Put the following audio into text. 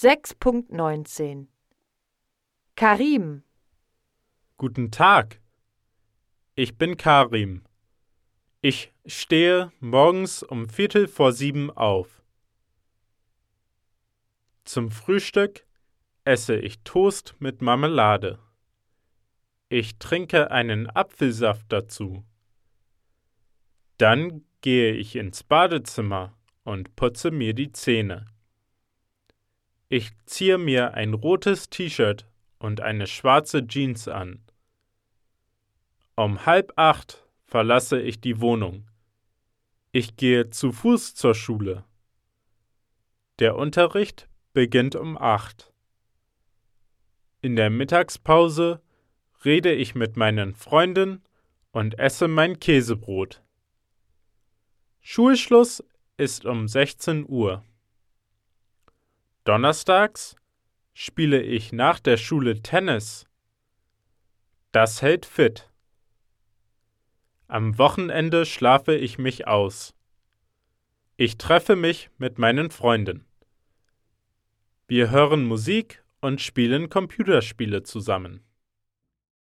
6.19 Karim Guten Tag. Ich bin Karim. Ich stehe morgens um Viertel vor sieben auf. Zum Frühstück esse ich Toast mit Marmelade. Ich trinke einen Apfelsaft dazu. Dann gehe ich ins Badezimmer und putze mir die Zähne. Ich ziehe mir ein rotes T-Shirt und eine schwarze Jeans an. Um halb acht verlasse ich die Wohnung. Ich gehe zu Fuß zur Schule. Der Unterricht beginnt um acht. In der Mittagspause rede ich mit meinen Freunden und esse mein Käsebrot. Schulschluss ist um 16 Uhr. Donnerstags spiele ich nach der Schule Tennis. Das hält fit. Am Wochenende schlafe ich mich aus. Ich treffe mich mit meinen Freunden. Wir hören Musik und spielen Computerspiele zusammen.